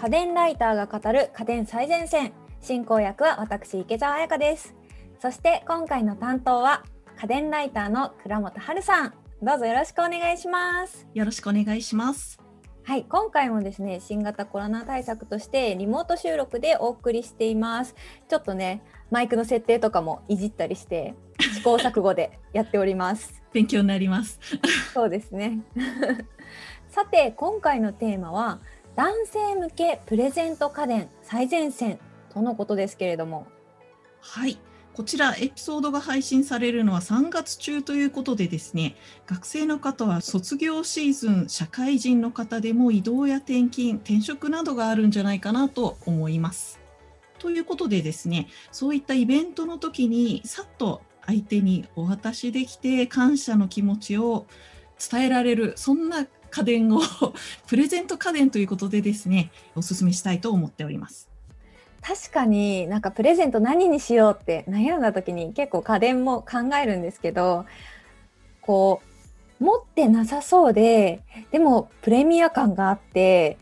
家電ライターが語る家電最前線。進行役は私池澤彩香です。そして今回の担当は家電ライターの倉本春さん。どうぞよろしくお願いします。よろしくお願いします。はい今回もですね新型コロナ対策としてリモート収録でお送りしています。ちょっとねマイクの設定とかもいじったりして試行錯誤で やっております。勉強になります。そうですね。さて今回のテーマは男性向けプレゼント家電最前線とのことですけれども。はい。こちらエピソードが配信されるのは3月中ということでですね。学生の方は卒業シーズン社会人の方でも移動や転勤転職などがあるんじゃないかなと思います。ということでですねそういったイベントの時にさっと相手にお渡しできて感謝の気持ちを伝えられるそんな家電を プレゼント家電ということでですねお勧めしたいと思っております。確かになんかプレゼント何にしようって悩んだ時に結構家電も考えるんですけどこう持ってなさそうででもプレミア感があって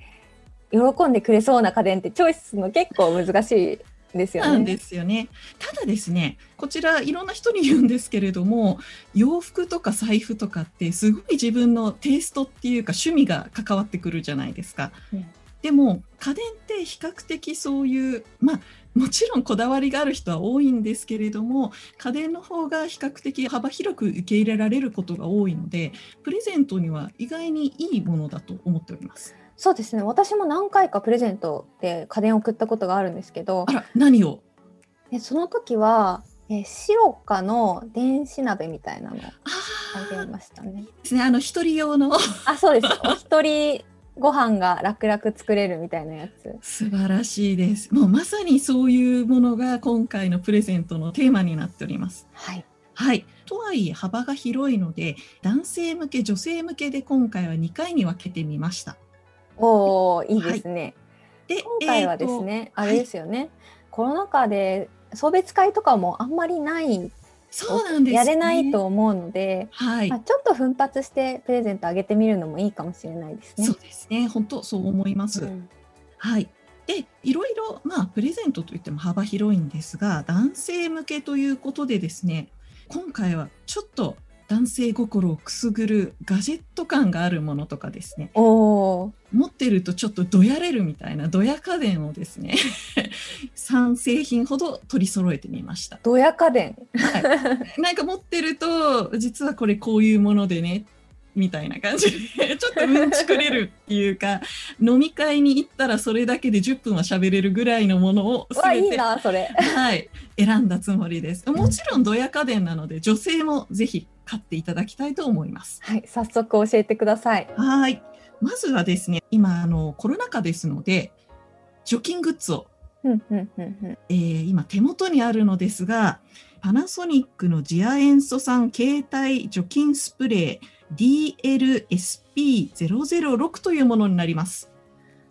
喜んでくれそうな家電ってチョイスするの結構難しいですよね。なんですよね。ただですね、こちらいろんな人に言うんですけれども、洋服とか財布とかってすごい自分のテイストっていうか趣味が関わってくるじゃないですか。うんでも家電って比較的そういうまあもちろんこだわりがある人は多いんですけれども家電の方が比較的幅広く受け入れられることが多いのでプレゼントには意外にいいものだと思っております。そうですね私も何回かプレゼントで家電を送ったことがあるんですけどあら何を？でその時は、えーシロカの電子鍋みたいなのをああげーましたね。ですねあの一人用のあそうですお一人ご飯が楽々作れるみたいなやつ。素晴らしいです。もうまさにそういうものが今回のプレゼントのテーマになっております。はい、はい。とはいえ幅が広いので男性向け女性向けで今回は2回に分けてみました。おおいいですね。で今回はですえね、ーとあれですよね、コロナ禍で送別会とかもあんまりないそうなんです、ね、やれないと思うので、はいまあ、ちょっと奮発してプレゼントあげてみるのもいいかもしれないですね。そうですね。本当そう思います。うんはい。で、いろいろ、まあ、プレゼントといっても幅広いんですが、男性向けということでですね、今回はちょっと男性心をくすぐるガジェット感があるものとかですね、おお持ってるとちょっとどやれるみたいなドヤ家電をですね、3製品ほど取り揃えてみました。ドヤ家電。はい、なんか持ってると、実はこれこういうものでね、みたいな感じで、ちょっとうんちくれるっていうか、飲み会に行ったらそれだけで10分は喋れるぐらいのものをうわいい全て、なそれ。はい、選んだつもりです。もちろんドヤ家電なので、女性もぜひ買っていただきたいと思います。はい早速教えてください。はい。まずはですね、今、あの、コロナ禍ですので、除菌グッズを。えー今手元にあるのですが、パナソニックのジアエンソ酸携帯除菌スプレー DLSP006 というものになります。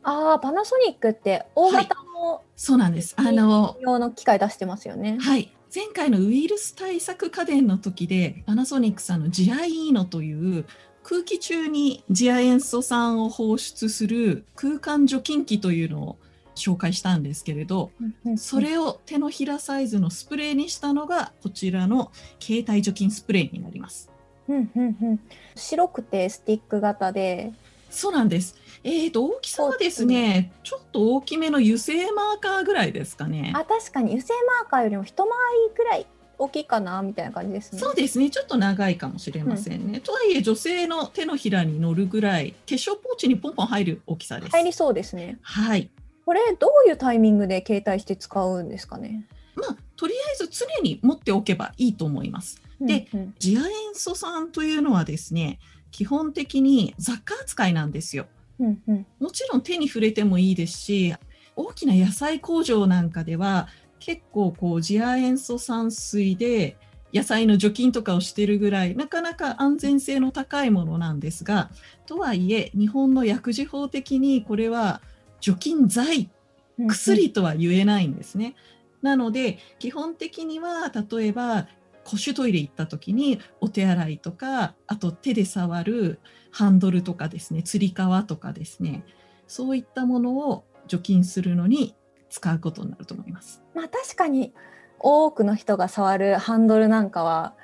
ああパナソニックって大型のそうなんです。あの、用の機械出してますよね。はい。前回のウイルス対策家電の時で、パナソニックさんのジアイーノという空気中にジア塩素酸を放出する空間除菌機というのを紹介したんですけれど、それを手のひらサイズのスプレーにしたのがこちらの携帯除菌スプレーになります。うんうんうん白くてスティック型でそうなんです。えーと、大きさはですね、ちょっと大きめの油性マーカーぐらいですかね。あ確かに油性マーカーよりも一回りくらい大きいかなみたいな感じですね。そうですね、ちょっと長いかもしれませんね。とはいえ、女性の手のひらに乗るぐらい、化粧ポーチにポンポン入る大きさです。入りそうですね。はい。これどういうタイミングで携帯して使うんですかね？まあ、とりあえず常に持っておけばいいと思います。でうんうんジア塩素酸というのはですね、基本的に雑貨扱いなんですよ。うんうんもちろん手に触れてもいいですし、大きな野菜工場なんかでは、結構こう、ジア塩素酸水で野菜の除菌とかをしてるぐらい、なかなか安全性の高いものなんですが、とはいえ、日本の薬事法的にこれは除菌剤、うん薬とは言えないんですね。なので、基本的には、例えば、公衆トイレ行った時にお手洗いとか、あと手で触るハンドルとかですね、つり革とかですね、そういったものを除菌するのに使うことになると思います。まあ確かに多くの人が触るハンドルなんかは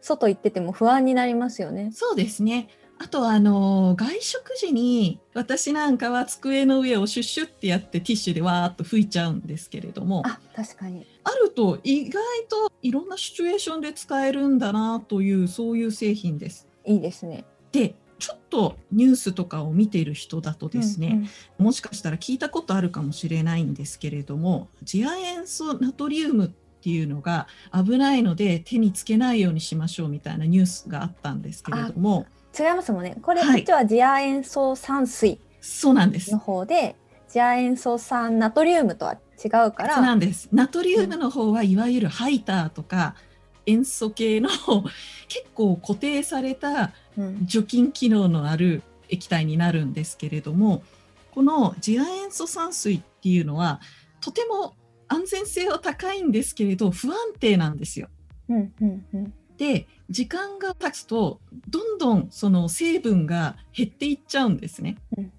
外行ってても不安になりますよね。そうですね。あとはあの外食時に私なんかは机の上をシュッシュってやってティッシュでわーっと拭いちゃうんですけれどもあ確かに。あると意外といろんなシチュエーションで使えるんだなというそういう製品です。いいですね。でちょっとニュースとかを見ている人だとですね、うんうんもしかしたら聞いたことあるかもしれないんですけれども次亜塩素ナトリウムっていうのが危ないので手につけないようにしましょうみたいなニュースがあったんですけれども違いますもんね。これはい実は次亜塩素酸水そうなんですの。方で、次亜塩素酸ナトリウムとは違うから。そうなんです。ナトリウムの方はいわゆるハイターとか塩素系の結構固定されたうん除菌機能のある液体になるんですけれどもこの次亜塩素酸水っていうのはとても安全性は高いんですけれど不安定なんですよ。うんうんうんで時間が経つとどんどんその成分が減っていっちゃうんですね。うん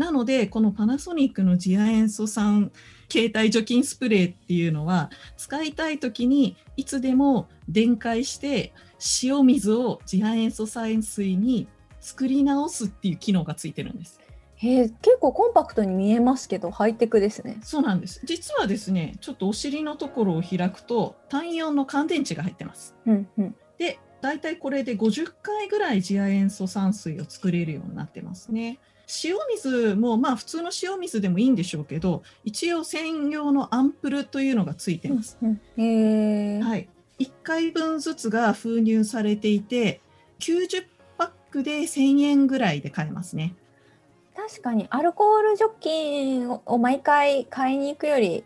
なのでこのパナソニックの次亜塩素酸携帯除菌スプレーっていうのは使いたい時にいつでも電解して塩水を次亜塩素酸水に作り直すっていう機能がついてるんです。へえ結構コンパクトに見えますけどハイテクですね。そうなんです。実はですね、ちょっとお尻のところを開くと単イオンの乾電池が入ってます。うんうんで、大体これで50回ぐらい次亜塩素酸水を作れるようになってますね。塩水もまあ普通の塩水でもいいんでしょうけど、一応専用のアンプルというのがついてます。はい。1回分ずつが封入されていて、90パックで1000円ぐらいで買えますね。確かにアルコール除菌を毎回買いに行くより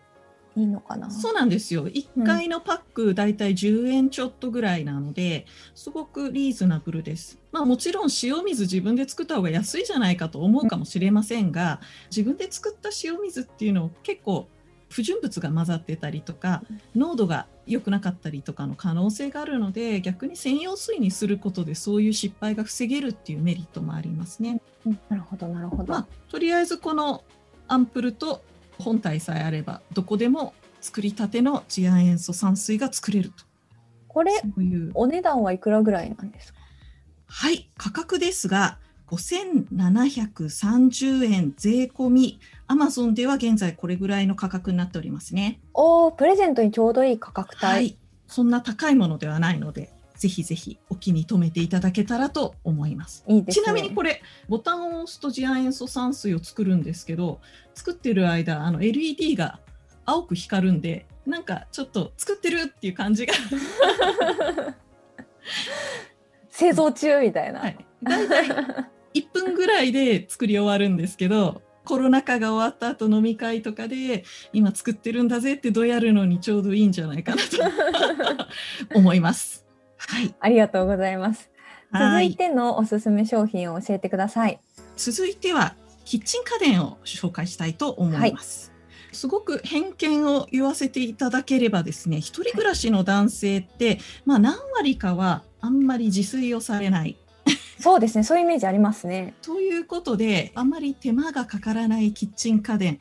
いいのかな？そうなんですよ。1回のパックだいたい10円ちょっとぐらいなので、すごくリーズナブルです。まあもちろん塩水自分で作った方が安いじゃないかと思うかもしれませんが、自分で作った塩水っていうのを結構不純物が混ざってたりとか、濃度が良くなかったりとかの可能性があるので、逆に専用水にすることでそういう失敗が防げるっていうメリットもありますね。うんなるほどなるほど。まあ、とりあえずこのアンプルと本体さえあればどこでも作りたての次亜塩素酸水が作れるとこれそういうお値段はいくらぐらいなんですか？はい価格ですが5730円税込み Amazon では現在これぐらいの価格になっておりますねおおプレゼントにちょうどいい価格帯。はいそんな高いものではないのでぜひぜひお気に留めていただけたらと思いますいいですね。ちなみにこれボタンを押すと次亜塩素酸水を作るんですけど作ってる間あの LED が青く光るんでなんかちょっと作ってるっていう感じが、製造中みたいな。はい、大体1分ぐらいで作り終わるんですけどコロナ禍が終わった後飲み会とかで今作ってるんだぜってどやるのにちょうどいいんじゃないかなと 思います。はい、ありがとうございます。続はいいてのおすすめ商品を教えてください。続いてはキッチン家電を紹介したいと思います。すごく偏見を言わせていただければですね一人暮らしの男性って、まあ、何割かはあんまり自炊をされないそうですね。そういうイメージありますね。ということであんまり手間がかからないキッチン家電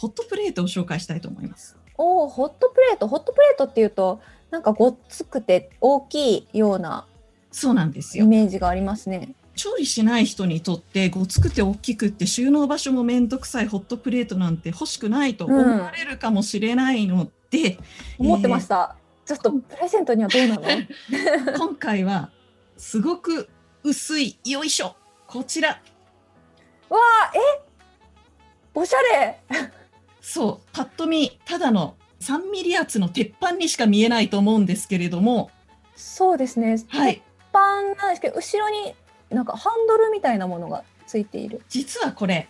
ホットプレートを紹介したいと思います。おお、ホットプレート。ホットプレートっていうと、なんかごっつくて大きいようなそうなんですイよメージがありますね。調理しない人にとってごつくて大きくって収納場所も面倒くさいホットプレートなんて欲しくないと思われるかもしれないので、思ってました。ちょっとプレゼントにはどうなの？今回はすごく薄いよいしょこちら。わあ、え？おしゃれ。そうパッと見ただの3ミリ厚の鉄板にしか見えないと思うんですけれども。そうですね。鉄はい。板なんですけど、後ろになんかハンドルみたいなものがついている。実はこれ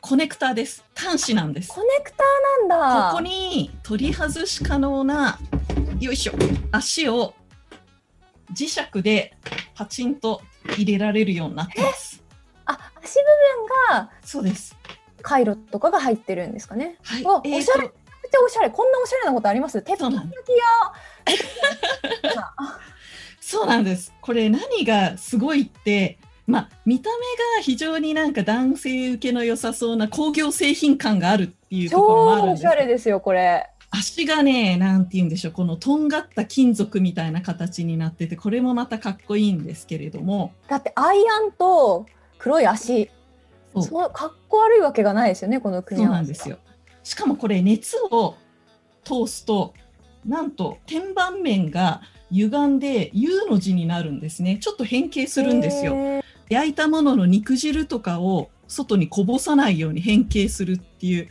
コネクターです。端子なんです。コネクターなんだ。ここに取り外し可能なよいしょ足を磁石でパチンと入れられるようになってます。あ、足部分がそうです。回路とかが入ってるんですかね。はい、おしゃれめっちゃおしゃれ。こんなおしゃれなことあります？鉄板そうなん焼き屋。そうなんですこれ何がすごいってまあ、見た目が非常になんか男性受けの良さそうな工業製品感があるっていうところもあるんです超おしゃれですよ、これ。足がね、なんて言うんでしょう、このとんがった金属みたいな形になってて、これもまたかっこいいんですけれども、だってアイアンと黒い足。そうそうかっこ悪いわけがないですよね、この組そうみ合わせが。なんですよ。しかもこれ熱を通すと、なんと天板面が歪んで U の字になるんですね。ちょっと変形するんですよ。焼いたものの肉汁とかを外にこぼさないように変形するっていう、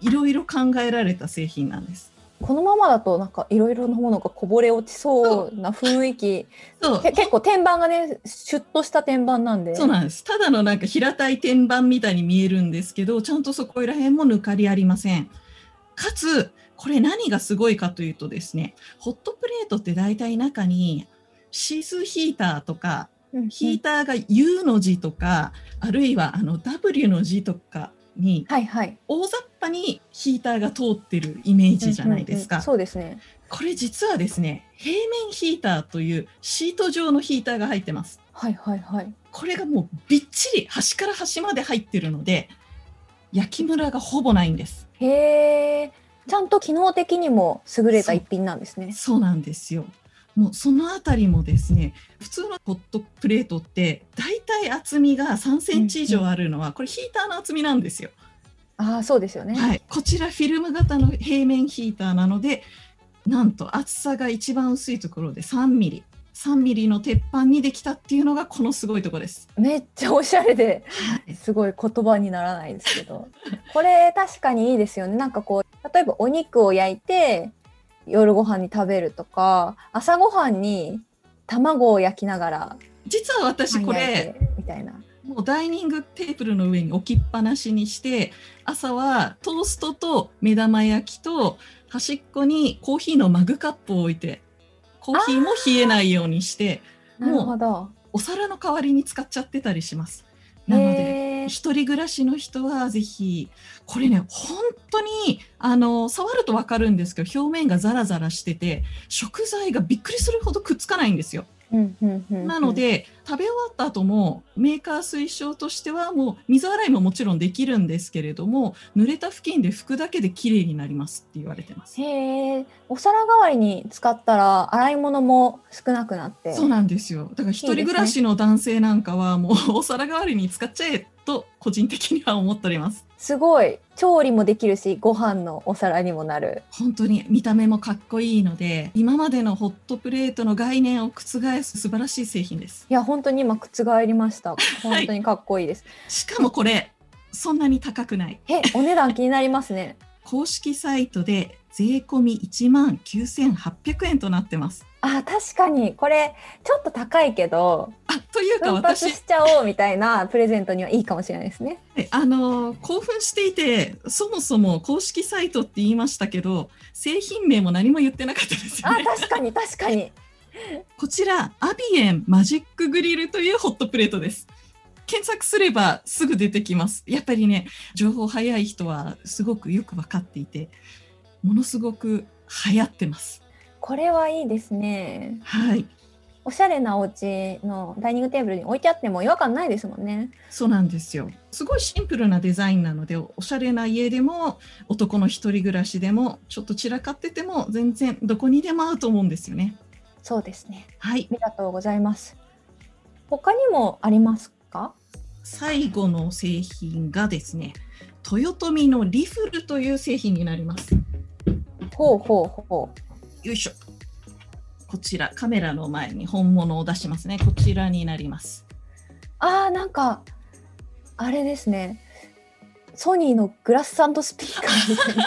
いろいろ考えられた製品なんです。このままだとなんかいろいろなものがこぼれ落ちそうな雰囲気。そうけ結構天板がね、シュッとした天板なんで。そうなんです。ただのなんか平たい天板みたいに見えるんですけど、ちゃんとそこら辺も抜かりありません。かつ、これ何がすごいかというとですね、ホットプレートって大体中にシースーヒーターとか、うんヒーターが U の字とか、あるいはあの W の字とかにはいはい。大雑把にヒーターが通ってるイメージじゃないですかうんうんうん。そうですね。これ実はですね、平面ヒーターというシート状のヒーターが入ってます。はいはいはい。これがもうびっちり端から端まで入ってるので焼きムラがほぼないんですへえ。ちゃんと機能的にも優れた一品なんですね。そうなんですよもうそのあたりもですね普通のホットプレートって大体厚みが3センチ以上あるのは、これヒーターの厚みなんですよ、ああ、そうですよね。はい、こちらフィルム型の平面ヒーターなのでなんと厚さが一番薄いところで3ミリ3ミリの鉄板にできたっていうのがこのすごいところです、めっちゃおしゃれで、はい、すごい言葉にならないですけど。これ確かにいいですよね。なんかこう、例えばお肉を焼いて夜ご飯に食べるとか、朝ごはんに卵を焼きながら実は私これみたいな。もうダイニングテーブルの上に置きっぱなしにして朝はトーストと目玉焼きと端っこにコーヒーのマグカップを置いてコーヒーも冷えないようにしてなるほど。お皿の代わりに使っちゃってたりします。なので一人暮らしの人はぜひこれね本当にあの触ると分かるんですけど表面がザラザラしてて食材がびっくりするほどくっつかないんですよ。なので食べ終わった後もメーカー推奨としてはもう水洗いももちろんできるんですけれども濡れた布巾で拭くだけで綺麗になりますって言われてます。へえ、お皿代わりに使ったら洗い物も少なくなって。そうなんですよ。だから一人暮らしの男性なんかはもうお皿代わりに使っちゃえと個人的には思っております。すごい調理もできるし、ご飯のお皿にもなる。本当に見た目もかっこいいので今までのホットプレートの概念を覆す素晴らしい製品です。いや本当に今覆りました。本当にかっこいいです。しかもこれそんなに高くない。え、お値段気になりますね。公式サイトで税込み1万9800円となってます。あ、確かにこれちょっと高いけど、あというか私しちゃおうみたいなプレゼントにはいいかもしれないですね。あの興奮していてそもそも公式サイトって言いましたけど製品名も何も言ってなかったですよあ、ね。確かに確かに。こちらアビエンマジックグリルというホットプレートです。検索すればすぐ出てきます。やっぱりね情報早い人はすごくよく分かっていてものすごく流行ってます。これはいいですね。はいおしゃれなお家のダイニングテーブルに置いてあっても違和感ないですもんね。そうなんですよ。すごいシンプルなデザインなので、おしゃれな家でも、男の一人暮らしでも、ちょっと散らかってても、全然どこにでも合うと思うんですよね。そうですね。はいあ。りがとうございます。他にもありますか？最後の製品がですね、豊臣のリフルという製品になります。ほうほうほう。よいしょ。こちら、カメラの前に本物を出しますね。こちらになります。あーなんかあれですねソニーのグラスサンドスピーカーみたいな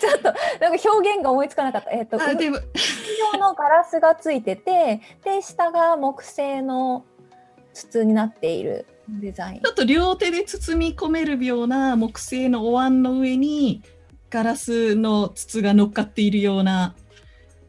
ちょっとなんか表現が思いつかなかったえっ、とあでも上のガラスがついててで下が木製の筒になっているデザインちょっと両手で包み込めるような木製のお椀の上にガラスの筒が乗っかっているような、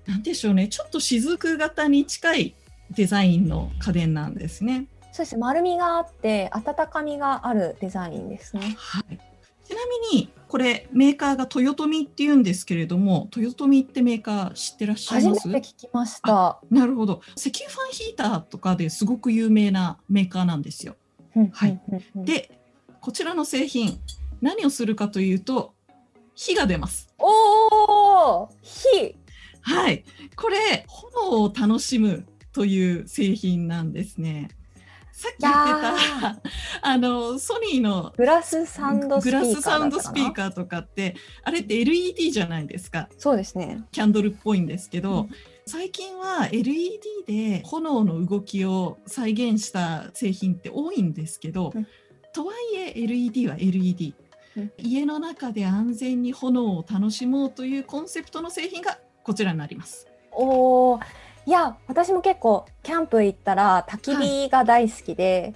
なんでしょうね、ちょっと雫型に近いデザインの家電なんですね。そうです。ね丸みがあって温かみがあるデザインですね。はい、ちなみに、これメーカーが豊臣って言うんですけれども豊臣ってメーカー知ってらっしゃいます？初めて聞きました。なるほど。石油ファンヒーターとかですごく有名なメーカーなんですよ。はい。でこちらの製品何をするかというと火が出ます。おお火。はい。これ炎を楽しむという製品なんですね。さっき言ってた あのソニーのグラスサウンドスピーカーだったかな。スサウンドスピーカーとかってあれって LED じゃないですか。そうですね。キャンドルっぽいんですけど、うん。最近は LED で炎の動きを再現した製品って多いんですけど、うん。とはいえ LED は LED、うん家の中で安全に炎を楽しもうというコンセプトの製品がこちらになります。おお、いや、私も結構キャンプ行ったら焚き火が大好きで、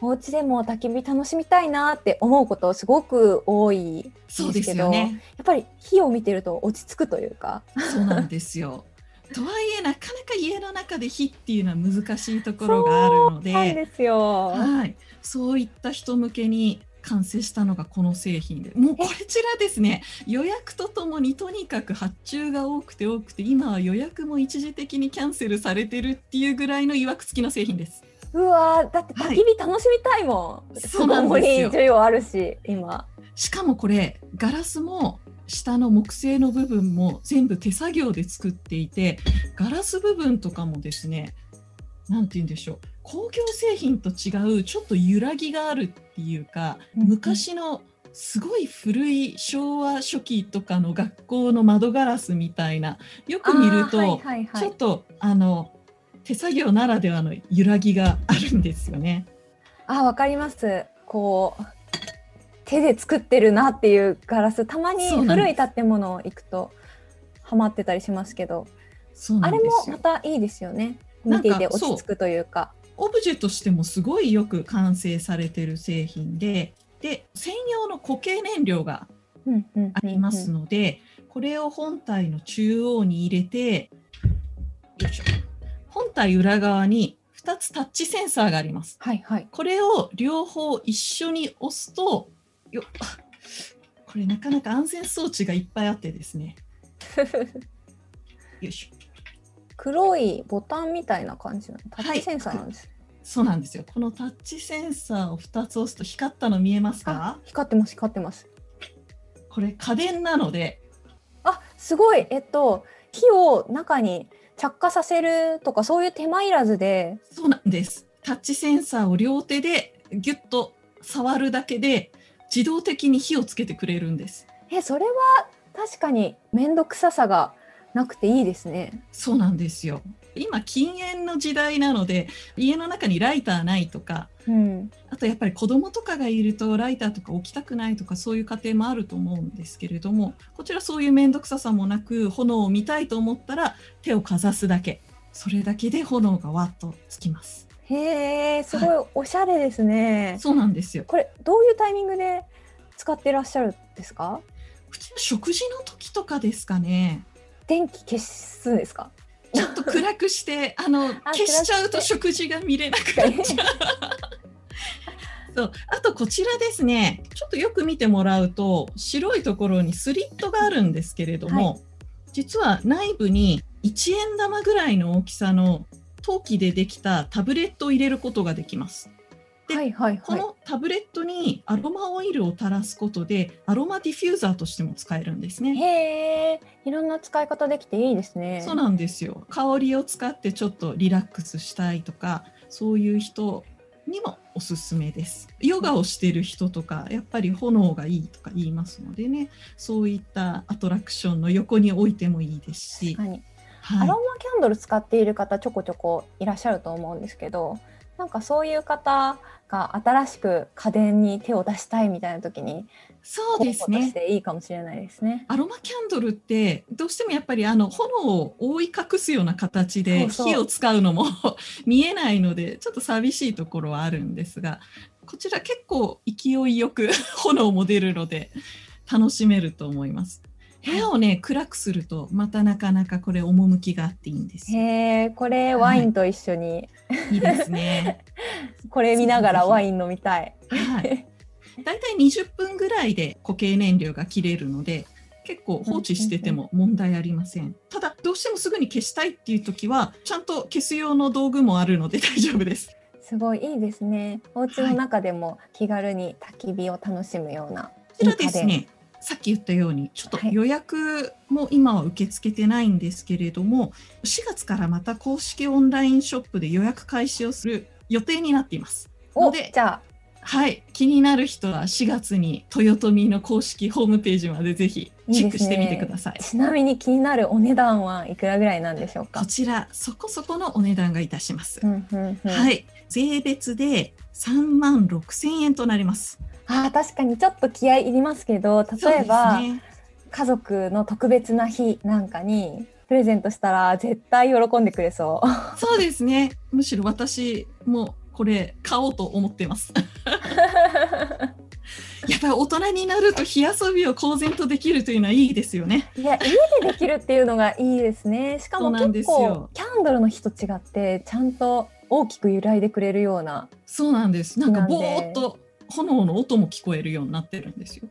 お家でも焚き火楽しみたいなって思うことすごく多いですよね。やっぱり火を見てると落ち着くというか。そうなんですよ。とはいえなかなか家の中で火っていうのは難しいところがあるので、ですよ。はい、そういった人向けに完成したのがこの製品でもうこちらですね予約とともにとにかく発注が多くて多くて今は予約も一時的にキャンセルされてるっていうぐらいの曰く付きの製品です。うわーだって焚き火楽しみたいもん。そうな需要あるし、今。しかもこれガラスも下の木製の部分も全部手作業で作っていてガラス部分とかもですねなんて言うんでしょう工業製品と違うちょっと揺らぎがあるっていうか、昔のすごい古い昭和初期とかの学校の窓ガラスみたいなよく見ると、あーはいはいはいちょっ。とあの手作業ならではの揺らぎがあるんですよね。あ、わかります。こう。手で作ってるなっていうガラスたまに古い建物行くとハマってたりしますけどあれもまたいいですよね見ていて落ち着くというかオブジェとしてもすごいよく完成されてる製品でで専用の固形燃料がありますので、これを本体の中央に入れて本体裏側に2つタッチセンサーがあります。はいはい。これを両方一緒に押すとよあこれなかなか安全装置がいっぱいあってですね。よいしょ黒いボタンみたいな感じの？タッチセンサーなんです、そうなんですよ。このタッチセンサーを2つ押すと光ったの見えますあか光ってます光ってます。これ家電なので。あすごい。えっと火を中に着火させるとかそういう手間いらずで。そうなんです。タッチセンサーを両手でギュッと触るだけで自動的に火をつけてくれるんです。えそれは確かに面倒くささがなくていいですね。そうなんですよ。今禁煙の時代なので家の中にライターないとかうん。あとやっぱり子供とかがいるとライターとか置きたくないとかそういう家庭もあると思うんですけれどもこちらそういう面倒くささもなく炎を見たいと思ったら手をかざすだけ。それだけで炎がわっとつきます。へえすごいおしゃれですね、そうなんですよ。これどういうタイミングで使ってらっしゃるんですか？うちの食事の時とかですかね電気消すんですか？ちょっと暗くして あの消しちゃうと食事が見れなくなっちゃう。そう。あとこちらですね。ちょっとよく見てもらうと白いところにスリットがあるんですけれども、実は内部に1円玉ぐらいの大きさの陶器でできたタブレットを入れることができます。ではいはいはい。このタブレットにアロマオイルを垂らすことでアロマディフューザーとしても使えるんですね。へえいろんな使い方できていいですね。そうなんですよ。香りを使ってちょっとリラックスしたいとかそういう人にもおすすめです。ヨガをしてる人とかやっぱり炎がいいとか言いますのでね。そういったアトラクションの横に置いてもいいですし、はい。アロマキャンドル使っている方ちょこちょこいらっしゃると思うんですけどなんかそういう方が新しく家電に手を出したいみたいな時にそうですねいいかもしれないですね。アロマキャンドルってどうしてもやっぱりあの炎を覆い隠すような形で火を使うのも 見えないのでちょっと寂しいところはあるんですがこちら結構勢いよく 炎も出るので楽しめると思います。部屋をね暗くするとまたなかなかこれ趣があっていいんですよ。へえこれはいワインと一緒に、いいですね。これ見ながらワイン飲みたい。はい。だいたい20分ぐらいで固形燃料が切れるので結構放置してても問題ありません。ただどうしてもすぐに消したいっていう時はちゃんと消す用の道具もあるので 大丈夫です。すごいいいですね。お家の中でも気軽に焚き火を楽しむような、こちらですね。さっき言ったようにちょっと予約も今は受け付けてないんですけれども、はい、4月からまた公式オンラインショップで予約開始をする予定になっています。のでじゃあ。はい。気になる人は4月に豊臣の公式ホームページまでぜひチェックしてみてください、ね、ちなみに気になるお値段はいくらぐらいなんでしょうか？こちらそこそこのお値段がいたします、うんうんうん、はい。税別で3万6千円となりますあ確かにちょっと気合いりますけど例えば、ね、家族の特別な日なんかにプレゼントしたら絶対喜んでくれそうそうですねむしろ私もこれ買おうと思ってます やっぱり大人になると火遊びを公然とできるというのはいいですよね。いや家でできるっていうのがいいですね。しかも結構キャンドルの火と違ってちゃんと大きく揺らいでくれるような。そうなんです。なんかぼーっと炎の音も聞こえるようになってるんですよ。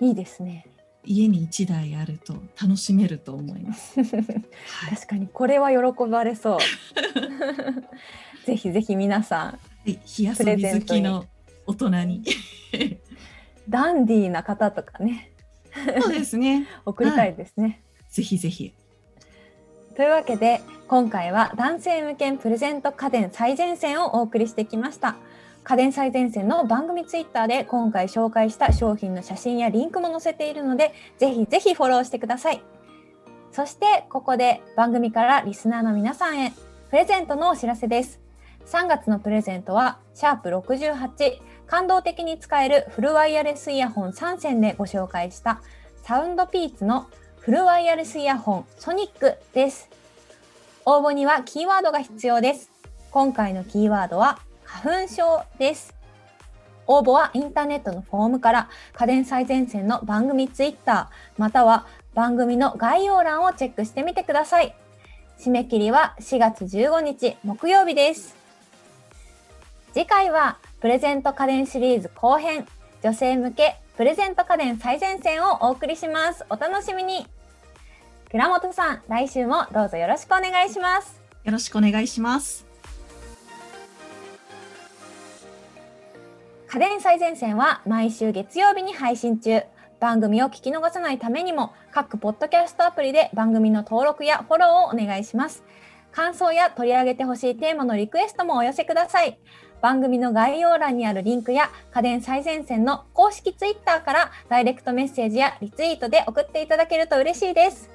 いいですね。家に1台あると楽しめると思います。はい、確かにこれは喜ばれそう。ぜひぜひ皆さん、はい、火遊び好きの大人にダンディーな方とかね。そうですね。送りたいですね、はい、ぜひぜひ。というわけで今回は男性向けプレゼント家電最前線をお送りしてきました。家電最前線の番組ツイッターで今回紹介した商品の写真やリンクも載せているので、ぜひぜひフォローしてください。そしてここで番組からリスナーの皆さんへプレゼントのお知らせです。3月のプレゼントは、シャープ68、感動的に使えるフルワイヤレスイヤホン3選でご紹介したサウンドピーツのフルワイヤレスイヤホンソニックです。応募にはキーワードが必要です。今回のキーワードは花粉症です。応募はインターネットのフォームから家電最前線の番組ツイッターまたは番組の概要欄をチェックしてみてください。締め切りは4月15日木曜日です。次回はプレゼント家電シリーズ後編女性向けプレゼント家電最前線をお送りします。お楽しみに。倉本さん、来週もどうぞよろしくお願いします。よろしくお願いします。家電最前線は毎週月曜日に配信中。番組を聞き逃さないためにも各ポッドキャストアプリで番組の登録やフォローをお願いします。感想や取り上げてほしいテーマのリクエストもお寄せください。番組の概要欄にあるリンクや家電最前線の公式ツイッターからダイレクトメッセージやリツイートで送っていただけると嬉しいです。